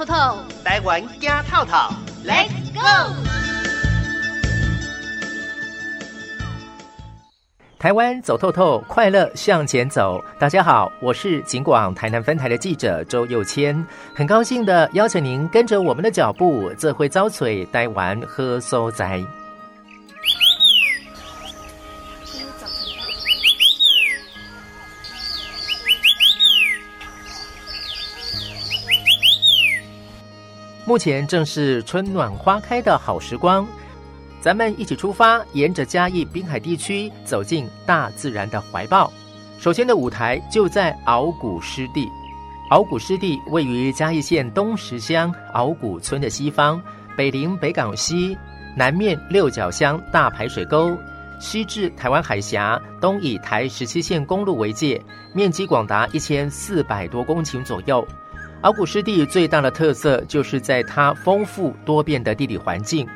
透透，台湾惊透透，Let's go！台湾走透透，快乐向前走。大家好，我是警广台南分台的记者周佑谦，很高兴的邀请您跟着我们的脚步，这会遭嘴台湾喝收仔。目前正是春暖花开的好时光，咱们一起出发，沿着嘉义滨海地区走进大自然的怀抱。首先的舞台就在鳌谷湿地，鳌谷湿地位于嘉义县东石乡鳌谷村的西方，北临北港溪，南面六角乡大排水沟，西至台湾海峡，东以台十七线公路为界，面积广达一千四百多公顷左右。鳌谷湿地最大的特色就是在它丰富多变的地理环境。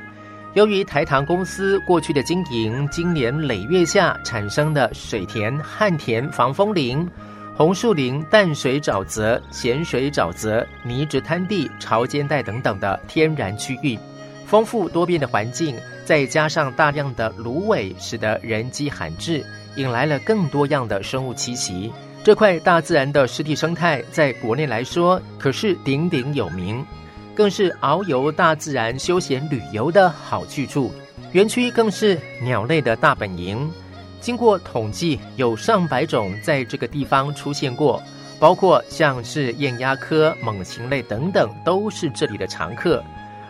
由于台糖公司过去的经营，经年累月下产生的水田、旱田、防风林、红树林、淡水沼泽、咸水沼泽、泥质滩地、潮间带等等的天然区域，丰富多变的环境，再加上大量的芦苇，使得人迹罕至，引来了更多样的生物栖息。这块大自然的湿地生态，在国内来说可是鼎鼎有名，更是遨游大自然、休闲旅游的好去处。园区更是鸟类的大本营，经过统计，有上百种在这个地方出现过，包括像是雁鸭科、猛禽类等等，都是这里的常客。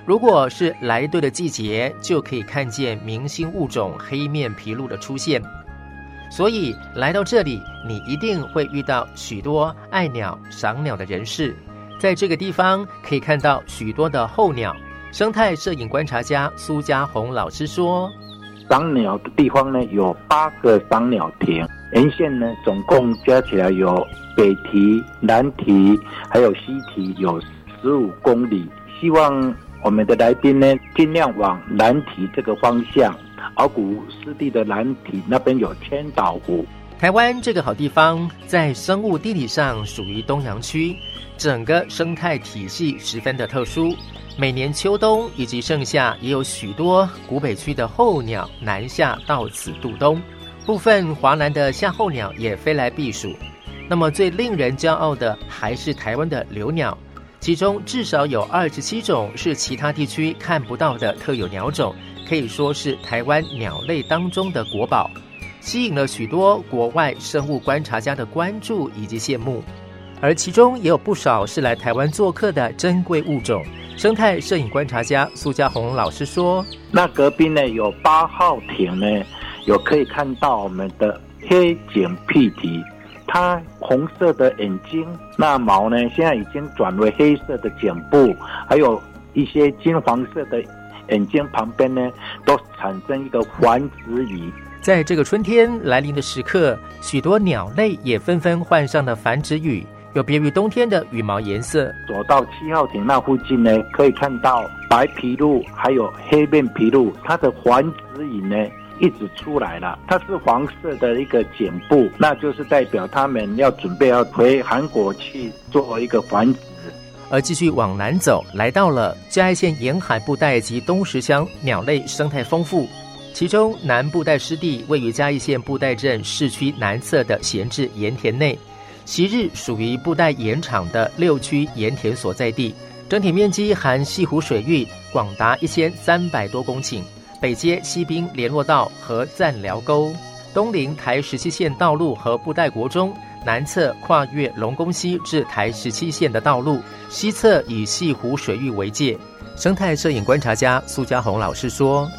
如果是来对的季节，就可以看见明星物种黑面琵鹭的出现。所以来到这里，你一定会遇到许多爱鸟、赏鸟的人士。在这个地方可以看到许多的候鸟。生态摄影观察家苏家红老师说：“赏鸟的地方呢，有八个赏鸟亭，沿线呢总共加起来有北堤、南堤还有西堤，有十五公里。希望我们的来宾呢，尽量往南堤这个方向。”鳌谷湿地的南体那边有千岛湖。台湾这个好地方，在生物地理上属于东洋区，整个生态体系十分的特殊。每年秋冬以及盛夏，也有许多古北区的候鸟南下到此度冬，部分华南的夏候鸟也飞来避暑。那么最令人骄傲的，还是台湾的留鸟，其中至少有二十七种是其他地区看不到的特有鸟种。可以说是台湾鸟类当中的国宝，吸引了许多国外生物观察家的关注以及羡慕，而其中也有不少是来台湾做客的珍贵物种。生态摄影观察家苏家红老师说：“那隔壁呢有八号艇呢，有可以看到我们的黑颈屁蹄，它红色的眼睛，那毛呢现在已经转为黑色的颈部，还有一些金黄色的。”眼睛旁边呢，都产生一个繁殖羽。在这个春天来临的时刻，许多鸟类也纷纷换上了繁殖羽，有别于冬天的羽毛颜色。走到七号亭那附近呢，可以看到白皮鹭还有黑面皮鹭，它的繁殖羽呢一直出来了。它是黄色的一个颈部，那就是代表他们要准备要回韩国去做一个繁殖。而继续往南走，来到了嘉义县沿海布袋及东石乡，鸟类生态丰富。其中南布袋湿地位于嘉义县布袋镇市区南侧的闲置盐田内，昔日属于布袋盐场的六区盐田所在地，整体面积含西湖水域广达一千三百多公顷，北接西滨联络道和赞寮沟，东临台十七线道路和布袋国中。南侧跨越龙宫溪至台十七线的道路，西侧以西湖水域为界。生态摄影观察家苏家红老师说：“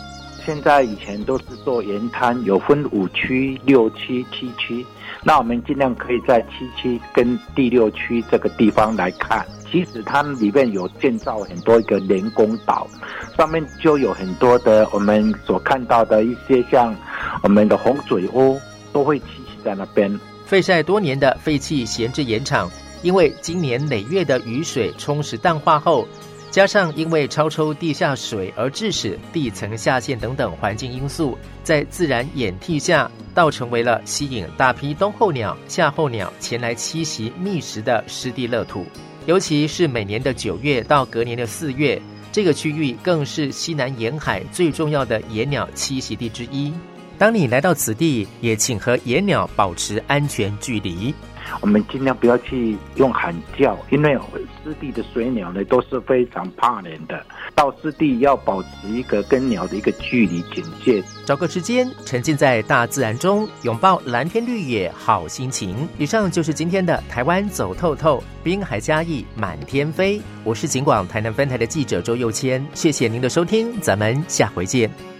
现在以前都是做盐滩，有分五区、六区、七区。那我们尽量可以在七区跟第六区这个地方来看。其实它里面有建造很多一个人工岛，上面就有很多的我们所看到的一些像我们的红嘴鸥都会栖息在那边。”废晒多年的废弃闲置盐场，因为今年累月的雨水充实淡化后，加上因为超抽地下水而致使地层下陷等等环境因素，在自然掩替下，倒成为了吸引大批冬候鸟、夏候鸟前来栖息觅食的湿地乐土。尤其是每年的九月到隔年的四月，这个区域更是西南沿海最重要的野鸟栖息地之一。当你来到此地，也请和野鸟保持安全距离。我们尽量不要去用喊叫，因为湿地的水鸟呢都是非常怕人的。到湿地要保持一个跟鸟的一个距离警戒，找个时间沉浸在大自然中，拥抱蓝天绿野，好心情。以上就是今天的台湾走透透，滨海嘉义满天飞。我是警广台南分台的记者周佑谦，谢谢您的收听，咱们下回见。